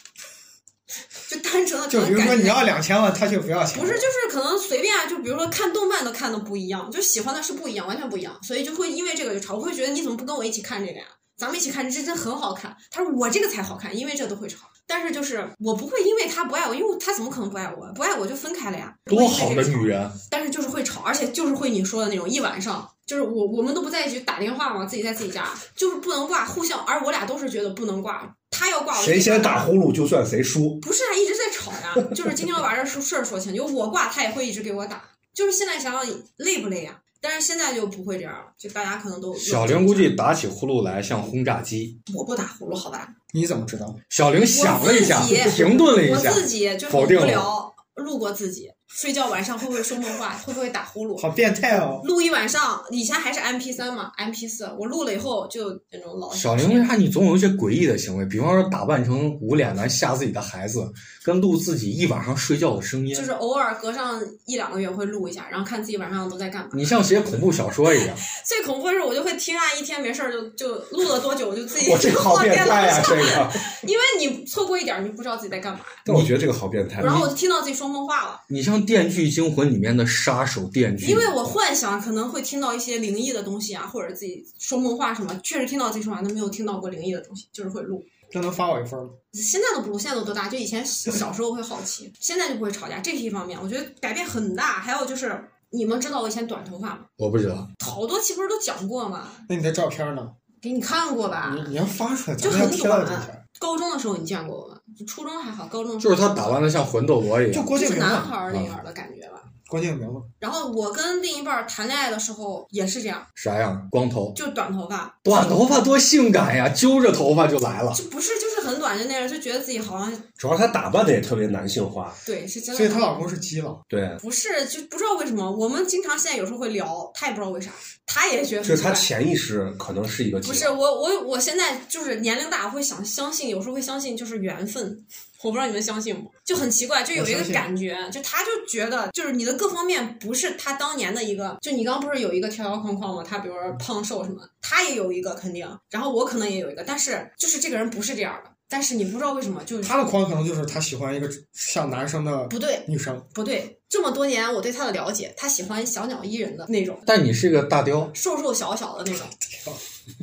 就单纯的就比如说你要两千万，他就不要钱。不是，就是可能随便啊，就比如说看动漫都看的不一样，就喜欢的是不一样，完全不一样，所以就会因为这个就吵。我会觉得你怎么不跟我一起看这个呀？咱们一起看，这真很好看。他说我这个才好看，因为这都会吵。但是就是我不会因为他不爱我，因为他怎么可能不爱我？不爱我就分开了呀。多好的女人！但是就是会吵，而且就是会你说的那种一晚上，就是我我们都不在一起打电话嘛，自己在自己家，就是不能挂，互相，而我俩都是觉得不能挂，他要挂我谁先打呼噜就算谁输。不是啊，一直在吵呀，就是今天要把这事事儿说清，就我挂他也会一直给我打，就是现在想想累不累呀？但是现在就不会这样了，就大家可能都小玲估计打起呼噜来像轰炸机。我不打呼噜，好吧？你怎么知道？小玲想了一下停顿了一我下，自己就很无否定了聊，录过自己睡觉晚上会不会说梦话，会不会打呼噜？好变态哦！录一晚上，以前还是 M P 三嘛，M P 四，我录了以后就那种老小玲为啥你总有一些诡异的行为？比方说打扮成无脸男吓自己的孩子，跟录自己一晚上睡觉的声音，就是偶尔隔上一两个月会录一下，然后看自己晚上都在干嘛。你像写恐怖小说一样。最恐怖的是，我就会听啊，一天没事儿就就录了多久，我就自己 我这个好放变电脑态呀、上，这个。因为你错过一点儿，你不知道自己在干嘛。但我觉得这个好变态。然后我就听到自己说梦话了，你像《电锯惊魂》里面的杀手电锯，因为我幻想可能会听到一些灵异的东西啊，或者自己说梦话什么，确实听到自己说话，但没有听到过灵异的东西，就是会录。那能发我一份吗？现在都不录，现在都多大？就以前小时候会好奇，现在就不会吵架，这是一方面，我觉得改变很大。还有就是，你们知道我以前短头发吗？我不知道，好多期不是都讲过吗？那你的照片呢？给你看过吧？你你要发出来，就很短。高中的时候你见过我吗？就初中还好，高中的时候就是他打扮的像魂斗罗一样。就郭敬明男，孩儿那样的感觉吧。郭敬明吗，然后我跟另一半谈恋爱的时候也是这样，啥样？光头，就短头发，短头发多性感呀！揪着头发就来了。就不是就是很短，就那样，就觉得自己好像主要她打扮的也特别男性化。对是真的。所以她老公是基佬。对，不是就不知道为什么，我们经常现在有时候会聊，他也不知道为啥，他也觉得就是他潜意识可能是一个不是我我我现在就是年龄大，会想相信，有时候会相信就是缘分。我不知道你们相信不？就很奇怪，就有一个感觉，就他就觉得就是你的各方面不是他当年的一个，就你刚刚不是有一个条条框框吗？他比如说胖瘦什么，他也有一个肯定，然后我可能也有一个，但是就是这个人不是这样的，但是你不知道为什么就是他的框可能就是他喜欢一个像男生的不对女生，不对，这么多年我对他的了解，他喜欢小鸟依人的那种，但你是个大雕，瘦瘦小小的那种，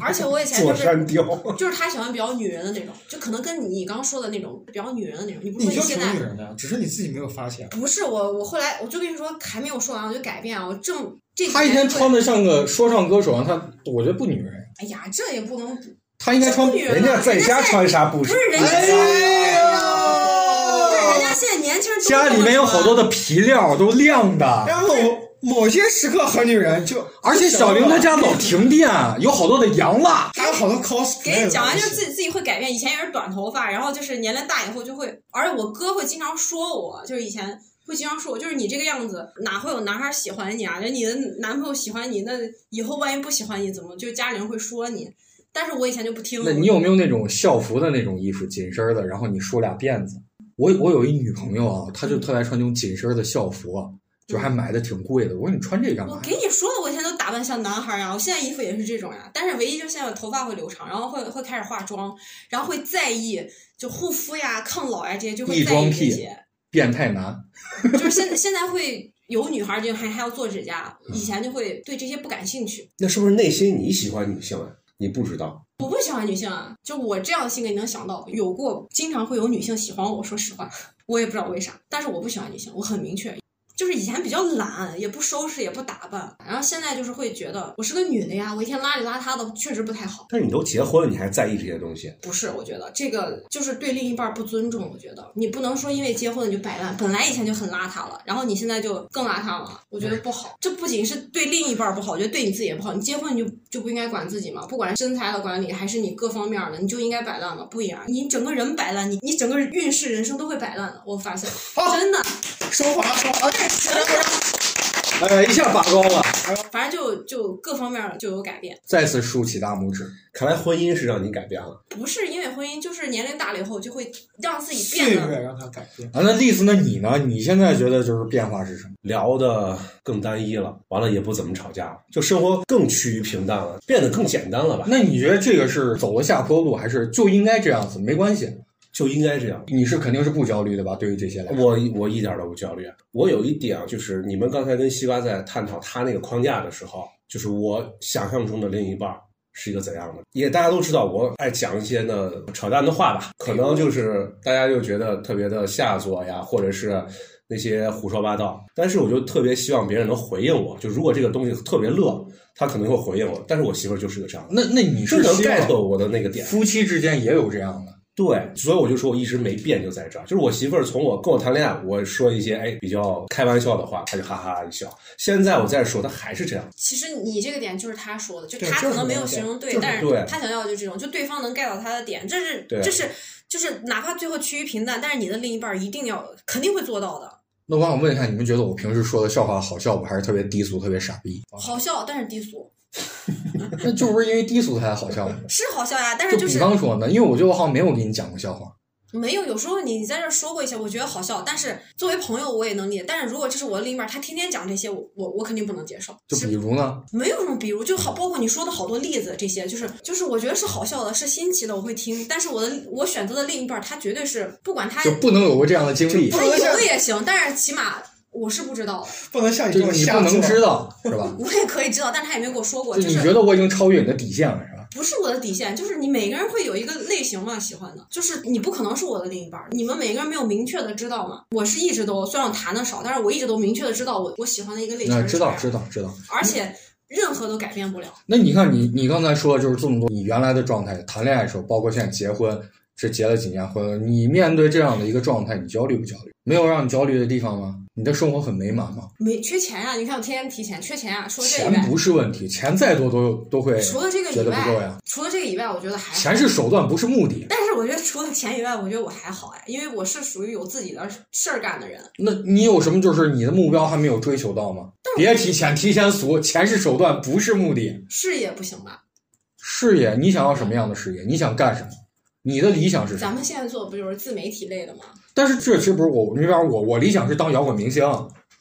而且我以前座 就是山雕。就是他喜欢比较女人的那种，就可能跟你刚说的那种比较女人的那种。你不说你现在女人的，只是你自己没有发现。不是我，我后来我就跟你说还没有说完，我就改变啊！我正这他一天穿的像个说唱歌手啊，他我觉得不女人。哎呀，这也不能他应该穿人人家在家穿啥不是？不是人家哎现在，呀不是人家现在年轻家里面有好多的皮料都亮的，然后某些时刻很女人，就而且小玲她家老 停电，有好多的洋蜡。还有好多 cos。给你讲完，就是自己自己会改变。以前也是短头发，然后就是年龄大以后就会，而且我哥会经常说我，就是以前会经常说我，就是你这个样子哪会有男孩喜欢你啊？就你的男朋友喜欢你，那以后万一不喜欢你怎么？就家里人会说你。但是我以前就不听。那你有没有那种校服的那种衣服，紧身的，然后你梳俩辫子？我我有一女朋友啊，她就特爱穿那种紧身的校服啊，就还买的挺贵的。我说你穿这干我嘛？给你说了，我以前都打扮像男孩呀，我现在衣服也是这种呀。但是唯一就是现在我头发会留长，然后会会开始化妆，然后会在意就护肤呀、抗老呀这些，就会在异装癖意这些。变态男，就是现在现在会有女孩儿就还还要做指甲，以前就会对这些不感兴趣。那是不是内心你喜欢女性啊？你不知道，我不喜欢女性啊，就我这样的性格，你能想到有过，经常会有女性喜欢我。说实话，我也不知道为啥，但是我不喜欢女性，我很明确。就是以前比较懒，也不收拾，也不打扮，然后现在就是会觉得我是个女的呀，我一天邋里邋遢的，确实不太好。但是你都结婚了，你还在意这些东西？不是，我觉得这个就是对另一半不尊重。我觉得你不能说因为结婚你就摆烂，本来以前就很邋遢了，然后你现在就更邋遢了，我觉得不好。这不仅是对另一半不好，我觉得对你自己也不好。你结婚你就就不应该管自己嘛，不管是身材的管理还是你各方面的，你就应该摆烂嘛，不一样。你整个人摆烂，你你整个运势人生都会摆烂的。我发现 真的，升华升华，哎，一下拔高了，反正就就各方面就有改变。再次竖起大拇指。看来婚姻是让你改变了。不是因为婚姻，就是年龄大了以后就会让自己岁变得月让他改变。啊，那丽丝，那你呢？你现在觉得就是变化是什么？聊的更单一了，完了也不怎么吵架了，就生活更趋于平淡了，变得更简单了吧？那你觉得这个是走了下坡路，还是就应该这样子？没关系，就应该这样。你是肯定是不焦虑的吧？对于这些来说，我我一点都不焦虑。我有一点啊，就是你们刚才跟西瓜在探讨他那个框架的时候，就是我想象中的另一半儿是一个怎样的。也大家都知道，我爱讲一些呢扯淡的话吧，可能就是大家就觉得特别的下作呀，或者是那些胡说八道。但是我就特别希望别人能回应我，就如果这个东西特别乐，他可能会回应我。但是我媳妇儿就是个这样的，那那你是能 get 我的那个点。夫妻之间也有这样的？对，所以我就说我一直没变，就在这儿。就是我媳妇儿从我跟我谈恋爱，我说一些哎比较开玩笑的话，她就哈哈一笑。现在我再说，她还是这样。其实你这个点就是他说的，就对就是他可能没有形容对，就是但是他想要的就这种，就对方能 get 到他的点，这是对这是就是哪怕最后趋于平淡，但是你的另一半一定要肯定会做到的，那我想问一下，你们觉得我平时说的笑话好笑不？还是特别低俗、特别傻逼？好笑但是低俗，那就不是因为低俗才好笑吗？是好笑呀，但就是比就是方说呢，因为我觉得我好像没有给你讲过笑话。没有，有时候你在这说过一些，我觉得好笑，但是作为朋友我也能理解。但是如果这是我的另一半，他天天讲这些，我我我肯定不能接受。就是比如呢，没有什么比如，就好，包括你说的好多例子，这些就是就是我觉得是好笑的，是新奇的，我会听。但是我的我选择的另一半，他绝对是不管他就不能有过这样的经历，他有的也行，但是起码我是不知道的，不能像你这么瞎你不能知道，是吧？我也可以知道，但是他也没跟我说过，就是你觉得我已经超越你的底线了，是吧？不是我的底线，就是你每个人会有一个类型嘛，喜欢的，就是你不可能是我的另一半儿，你们每个人没有明确的知道嘛。我是一直都虽然我谈的少，但是我一直都明确的知道我我喜欢的一个类型知道知道知道。而且任何都改变不了。那你看你你刚才说的就是这么多，你原来的状态，谈恋爱的时候，包括现在结婚，这结了几年婚，你面对这样的一个状态，你焦虑不焦虑？没有让你焦虑的地方吗？你的生活很美满吗？没缺钱呀、你看我天天提钱，缺钱呀、除了这个钱，不是问题，钱再多都都会除了这个觉以外得不够呀。，除了这个以外，我觉得还好。钱是手段，不是目的。但是我觉得除了钱以外，我觉得我还好哎，因为我是属于有自己的事儿干的人。那你有什么就是你的目标还没有追求到吗？别提钱，提钱俗，钱是手段，不是目的。事业不行吧？事业，你想要什么样的事业？你想干什么？你的理想是什么？咱们现在做的不就是自媒体类的吗？但是这其实不是我，你比方我，我理想是当摇滚明星，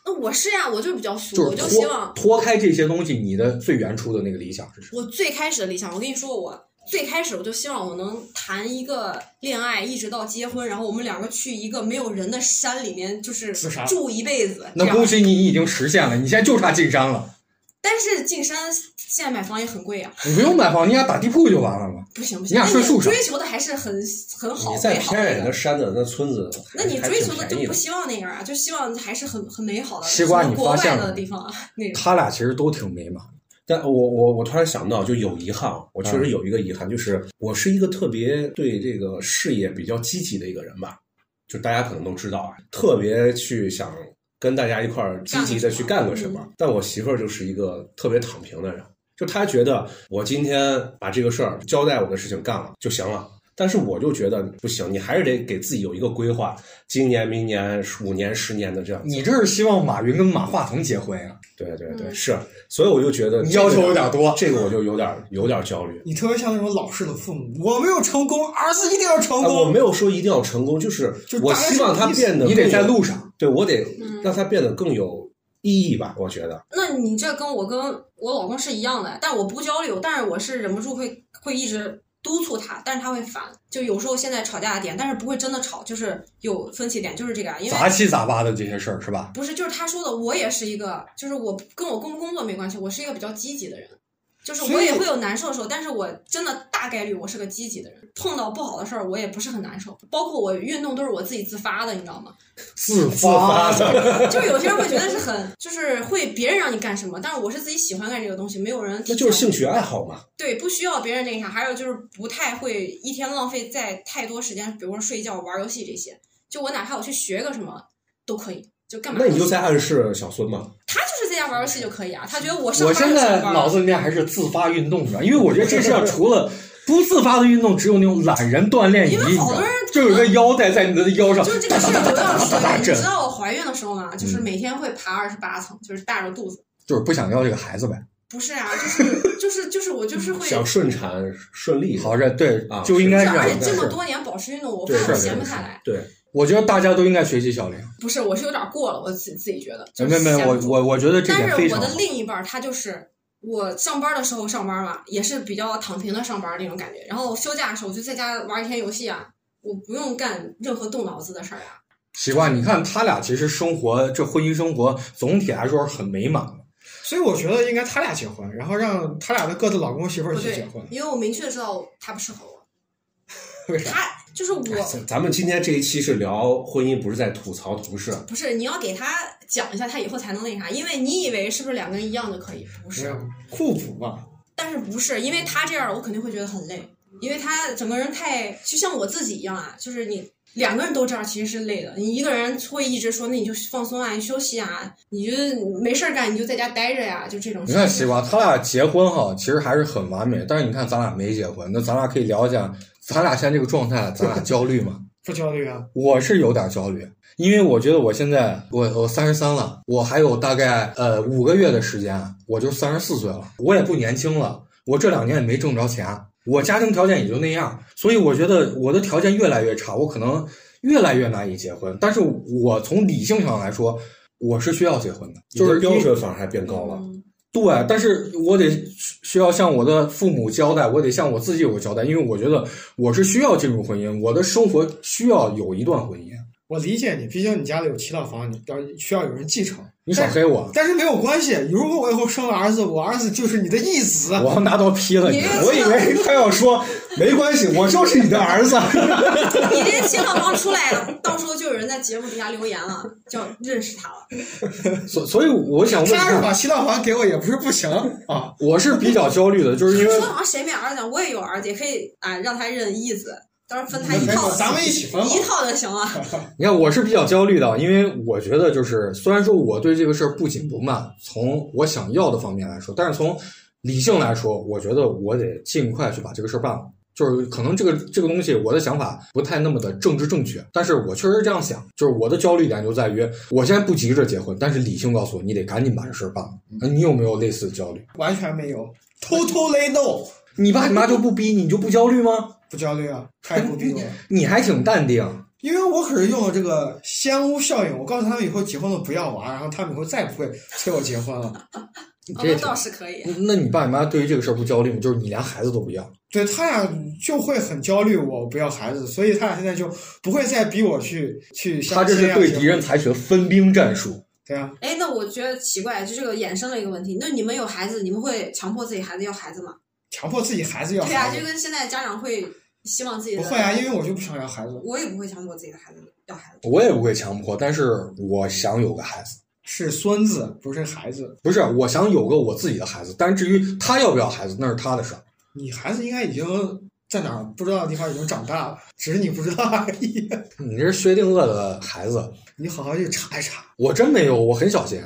那我是呀，我就比较俗，我就是脱就希望脱开这些东西，你的最原初的那个理想是什么？我最开始的理想，我跟你说，我最开始我就希望我能谈一个恋爱，一直到结婚，然后我们两个去一个没有人的山里面，就是自杀住一辈子。那恭喜你，你已经实现了，你现在就差进山了。但是进山现在买房也很贵呀、你不用买房，你俩打地铺就完了嘛。不行不行，你俩睡树上追求的还是很很好你在偏远的的。山的那村子，那你追求的就不希望那样啊，就希望还是很很美好的。西瓜你什么国外发现了的地方啊，那种。他俩其实都挺美满。但我我我突然想到，就有遗憾，我确实有一个遗憾，就是我是一个特别对这个事业比较积极的一个人吧，就大家可能都知道啊，特别去想跟大家一块儿积极的去干个什么。但我媳妇儿就是一个特别躺平的人，就她觉得我今天把这个事儿交代我的事情干了就行了。但是我就觉得不行，你还是得给自己有一个规划，今年、明年、五年、十年的这样。你这是希望马云跟马化腾结婚呀？对对对，嗯是，所以我就觉得这个你要求有点多这个我就有点有点焦虑。你特别像那种老式的父母，我没有成功，儿子一定要成啊，我。没有说一定要成功，就是我希望他变得你得在路上。对我得嗯让他变得更有意义吧，我觉得。那你这跟我跟我老公是一样的，但我不焦虑，但是我是忍不住会会一直督促他，但是他会烦。就有时候现在吵架的点，但是不会真的吵，就是有分歧点，就是这个啊，因为杂七杂八的这些事儿是吧？不是就是他说的，我也是一个，就是我跟我工不工作没关系，我是一个比较积极的人。就是我也会有难受的时候，但是我真的大概率我是个积极的人，碰到不好的事儿我也不是很难受。包括我运动都是我自己自发的，你知道吗？自发的，就是有些人会觉得是很，就是会别人让你干什么，但是我是自己喜欢干这个东西，没有人那就是兴趣爱好嘛。对，不需要别人那个啥。还有就是不太会一天浪费在太多时间，比如说睡觉、玩游戏这些。就我哪怕我去学个什么都可以，就干嘛？那你就在暗示小孙嘛。他就是在家玩游戏就可以啊，他觉得我上我班就现在上班脑子里面还是自发运动的，因为我觉得这世上 除了不自发的运动，只有那种懒人锻炼仪，因为好多人？就有一个腰带在你的腰上，就是这个事儿我要说，你知，道我怀孕的时候嘛，嗯就是每天会爬二十八层，就是大着肚子。就是不想要这个孩子呗。不是啊，就是就是就是我就是会，想顺产顺利。好着，对啊，就应该这样而且。这么是多年保持运动，我对怕我闲不下来。对，我觉得大家都应该学习小玲。不是，我是有点过了，我自己自己觉得。就没没，我我我觉得这但是我点非常好的。另一半儿他就是我上班的时候上班嘛，也是比较躺平的上班那种感觉。然后休假的时候就在家玩一天游戏啊，我不用干任何动脑子的事儿啊。习惯，你看他俩其实生活这婚姻生活总体来说是很美满的。所以我觉得应该他俩结婚，然后让他俩的各自老公媳妇儿去结婚。，因为我明确知道他不适合我。为啥？他就是我，咱咱们今天这一期是聊婚姻，不是在吐槽同事。不是你要给他讲一下，他以后才能那啥。因为你以为是不是两个人一样就可以？不是，互补嘛。但是不是，因为他这样，我肯定会觉得很累，因为他整个人太就像我自己一样啊，就是你两个人都这样，其实是累的。你一个人会一直说，那你就放松啊，你休息啊，你就没事儿干，你就在家待着呀，就这种。你看西瓜，他俩结婚哈，其实还是很完美。但是你看咱俩没结婚，那咱俩可以聊一下，咱俩现在这个状态，咱俩焦虑吗？不焦虑啊？我是有点焦虑，因为我觉得我现在我我三十三了，我还有大概呃五个月的时间，我就三十四岁了，我也不年轻了，我这两年也没挣着钱，我家庭条件也就那样，所以我觉得我的条件越来越差，我可能越来越难以结婚。但是我从理性上来说，我是需要结婚的，就是标准反而还变高了。嗯对，但是我得需要向我的父母交代，我得向我自己有个交代，因为我觉得我是需要进入婚姻，我的生活需要有一段婚姻。我理解你，毕竟你家里有七套房，你要需要有人继承。你少黑我，但是没有关系，如果我以后生了儿子，我儿子就是你的义子。我要拿刀劈了你！你我以为他要说没关系，我就是你的儿子。你这七套房出来了，人在节目底下留言了，就认识他了。所所以我想问一下，他是把西大房给我也不是不行啊。我是比较焦虑的，就是因为说好像谁没儿子，我也有儿子，也可以啊，让他认义子，到时候分他一套，咱们一起分 一套就行了。你看我是比较焦虑的，因为我觉得就是虽然说我对这个事儿不紧不慢，从我想要的方面来说，但是从理性来说，我觉得我得尽快去把这个事儿办了。就是可能这个这个东西，我的想法不太那么的政治正确，但是我确实是这样想。就是我的焦虑点就在于，我现在不急着结婚，但是理性告诉我，你得赶紧把这事儿办了。那你有没有类似的焦虑？完全没有，totally no，你爸你妈就不逼你，你就不焦虑吗？不焦虑啊，太不逼我了。你还挺淡定。因为我可是用了这个仙屋效应，我告诉他们以后结婚了不要娃，然后他们以后再也不会催我结婚了。哦，这倒是可以。那你爸你妈对于这个事儿不焦虑吗？就是你连孩子都不要。对他俩就会很焦虑，我不要孩子，所以他俩现在就不会再逼我去去相他这是对敌人采取了分兵战术。对啊，哎，那我觉得奇怪，就这个衍生了一个问题。那你们有孩子，你们会强迫自己孩子要孩子吗？强迫自己孩子要对呀、就跟现在家长会希望自己的不会啊，因为我就不想要孩子，我也不会强迫自己的孩子要孩子。我也不会强迫，但是我想有个孩子，是孙子不是孩子。不是我想有个我自己的孩子，但是至于他要不要孩子，那是他的事儿。你孩子应该已经在哪儿不知道的地方已经长大了，只是你不知道而已。你这是薛定谔的孩子，你好好去查一查，我真没有，我很小心，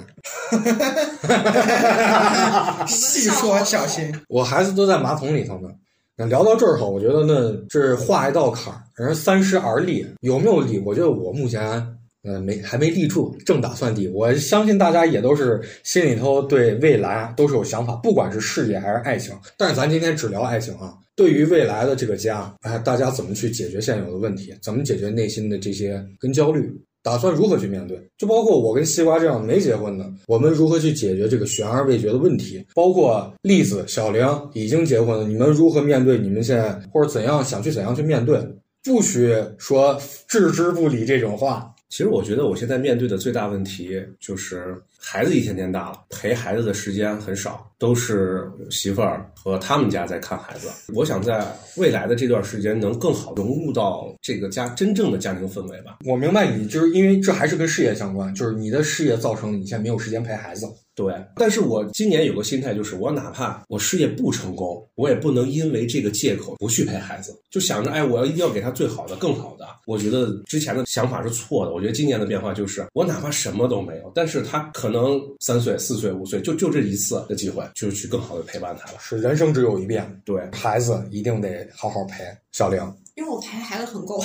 细说小心。我孩子都在马桶里头呢。那聊到这儿哈，我觉得呢，这是画一道坎儿，人三十而立，有没有立？我觉得我目前呃没还没立住，正打算立。我相信大家也都是心里头对未来都是有想法，不管是事业还是爱情。但是咱今天只聊爱情啊。对于未来的这个家，哎，大家怎么去解决现有的问题？怎么解决内心的这些跟焦虑？打算如何去面对？就包括我跟西瓜这样没结婚的，我们如何去解决这个悬而未决的问题？包括栗子、小玲已经结婚了，你们如何面对？你们现在或者怎样想去怎样去面对？不许说置之不理这种话。其实我觉得我现在面对的最大问题就是孩子一天天大了，陪孩子的时间很少，都是媳妇儿和他们家在看孩子。我想在未来的这段时间能更好融入到这个家真正的家庭氛围吧。我明白你，就是因为这还是跟事业相关，就是你的事业造成你现在没有时间陪孩子。对，但是我今年有个心态，就是我哪怕我事业不成功，我也不能因为这个借口不去陪孩子，就想着哎，我要一定要给他最好的、更好的。我觉得之前的想法是错的。我觉得今年的变化就是，我哪怕什么都没有，但是他可能三岁、四岁、五岁，就就这一次的机会，就去更好的陪伴他了。是人生只有一遍，对，孩子一定得好好陪。小玲，因为我陪孩子很够，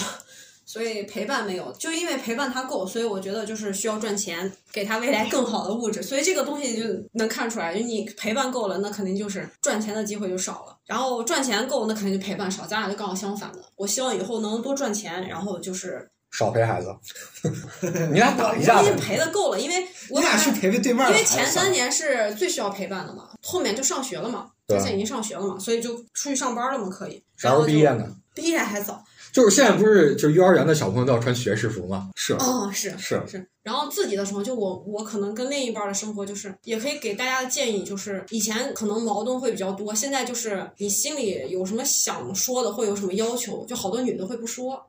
所以陪伴没有，就因为陪伴他够，所以我觉得就是需要赚钱，给他未来更好的物质，所以这个东西就能看出来，就你陪伴够了，那肯定就是赚钱的机会就少了，然后赚钱够，那肯定就陪伴少，咱俩就刚好相反的。我希望以后能多赚钱，然后就是少陪孩子，你俩打一架呗我已经。陪的够了，因为我你俩去陪陪对面的因为前三年是最需要陪伴的嘛，后面就上学了嘛，现在已经上学了嘛，所以就出去上班了嘛，可以。啥时候毕业呢？毕业还早。就是现在不是就是幼儿园的小朋友都要穿学士服吗？是哦，是是是。然后自己的时候，就我我可能跟另一半的生活，就是也可以给大家的建议，就是以前可能矛盾会比较多，现在就是你心里有什么想说的，或有什么要求，就好多女的会不说，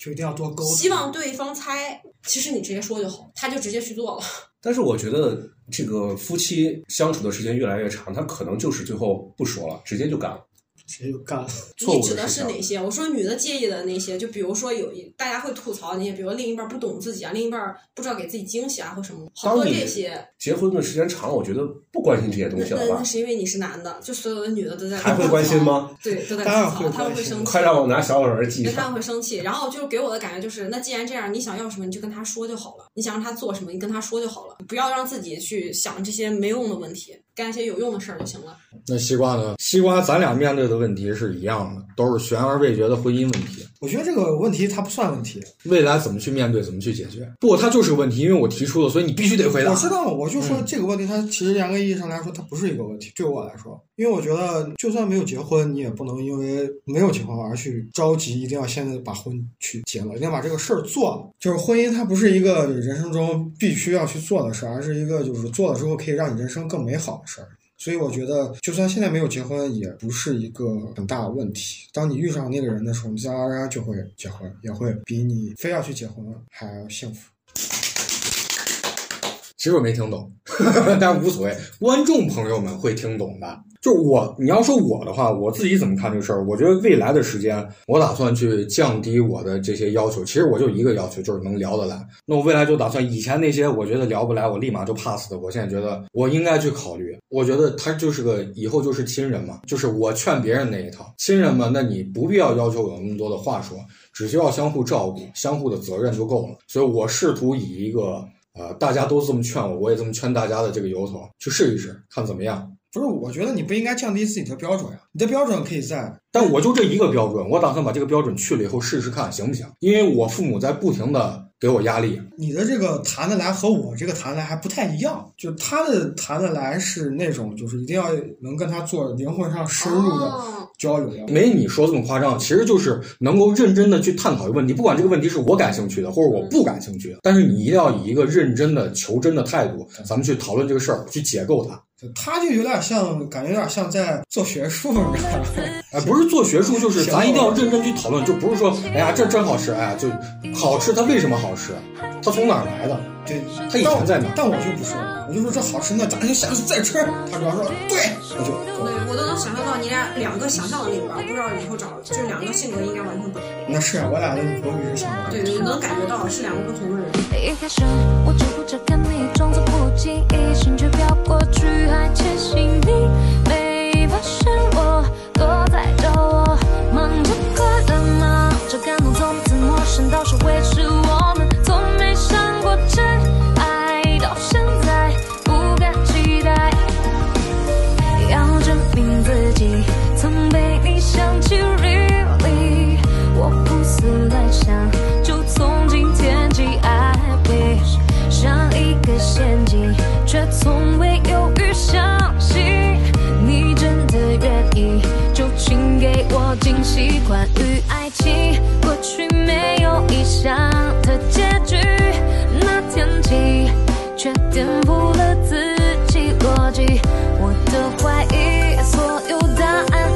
就一定要多沟通。希望对方猜，其实你直接说就好，他就直接去做了。但是我觉得这个夫妻相处的时间越来越长，他可能就是最后不说了，直接就干了。直接就干了。你指的的是哪些？我说女的介意的那些，就比如说有一大家会吐槽那些，比如另一半不懂自己啊，另一半不知道给自己惊喜啊或什么，好多这些。结婚的时间长了，我觉得不关心这些东西了吧？那那是因为你是男的，就所有的女的都在还会关心吗？对，都在当然吐槽，他们会关心会生气。快让我拿小本本记对，他。们会生气，然后就是给我的感觉就是，那既然这样，你想要什么你就跟他说就好了，你想让他做什么，你跟他说就好了，不要让自己去想这些没用的问题，干一些有用的事儿就行了。那西瓜呢？西瓜，咱俩面对的问题是一样的，都是悬而未决的婚姻问题。我觉得这个问题它不算问题。未来怎么去面对，怎么去解决？不，它就是个问题，因为我提出了，所以你必须得回答我。知道，我就说这个问题，它其实严格意义上来说，它不是一个问题。对我来说，因为我觉得，就算没有结婚，你也不能因为没有结婚而去着急，一定要现在把婚去结了，一定要把这个事儿做了。就是婚姻，它不是一个人生中必须要去做的事儿，而是一个就是做了之后可以让你人生更美好的事儿。所以我觉得，就算现在没有结婚，也不是一个很大的问题。当你遇上那个人的时候，你自然而然就会结婚，也会比你非要去结婚还要幸福。其实我没听懂，但无所谓，观众朋友们会听懂的。就我，你要说我的话，我自己怎么看这个事儿？我觉得未来的时间，我打算去降低我的这些要求。其实我就一个要求，就是能聊得来。那我未来就打算，以前那些我觉得聊不来，我立马就 pass 的，我现在觉得我应该去考虑。我觉得他就是个以后就是亲人嘛，就是我劝别人那一套。亲人嘛，那你不必要要求有那么多的话说，只需要相互照顾、相互的责任就够了。所以我试图以一个呃大家都这么劝我，我也这么劝大家的这个由头去试一试，看怎么样。不是，我觉得你不应该降低自己的标准呀。你的标准可以在，但我就这一个标准，我打算把这个标准去了以后试试看行不行？因为我父母在不停的给我压力，你的这个谈得来和我这个谈得来还不太一样。就他的谈得来是那种，就是一定要能跟他做灵魂上深入的哦交流的。没你说这么夸张，其实就是能够认真的去探讨一个问题，不管这个问题是我感兴趣的，或者我不感兴趣的，但是你一定要以一个认真的、求真的态度，咱们去讨论这个事儿，去解构它。他就有点像，感觉有点像在做学术，你知道吗？哎，不是做学术，就是咱一定要认真去讨论，就不是说，哎呀，这真好吃，哎呀，就好吃，它为什么好吃？它从哪儿来的？对，它以前在哪但我就不说，我就说这好吃，那咱就下次再吃。他主要说对，我就。对，我都能想象到你俩两个想象的另一半，不知道以后找就是两个性格应该完全不同。那是我俩的女朋友也是想法。对对，能感觉到是两个不同的人。一开始我只顾着看你，装作不经意，心却飘过去，还窃喜你没发现我躲在角落，忙着快乐，忙着感动，从此陌生到熟会是我们，从没想过真。想的结局那天起却颠覆了自己逻辑。我的怀疑所有答案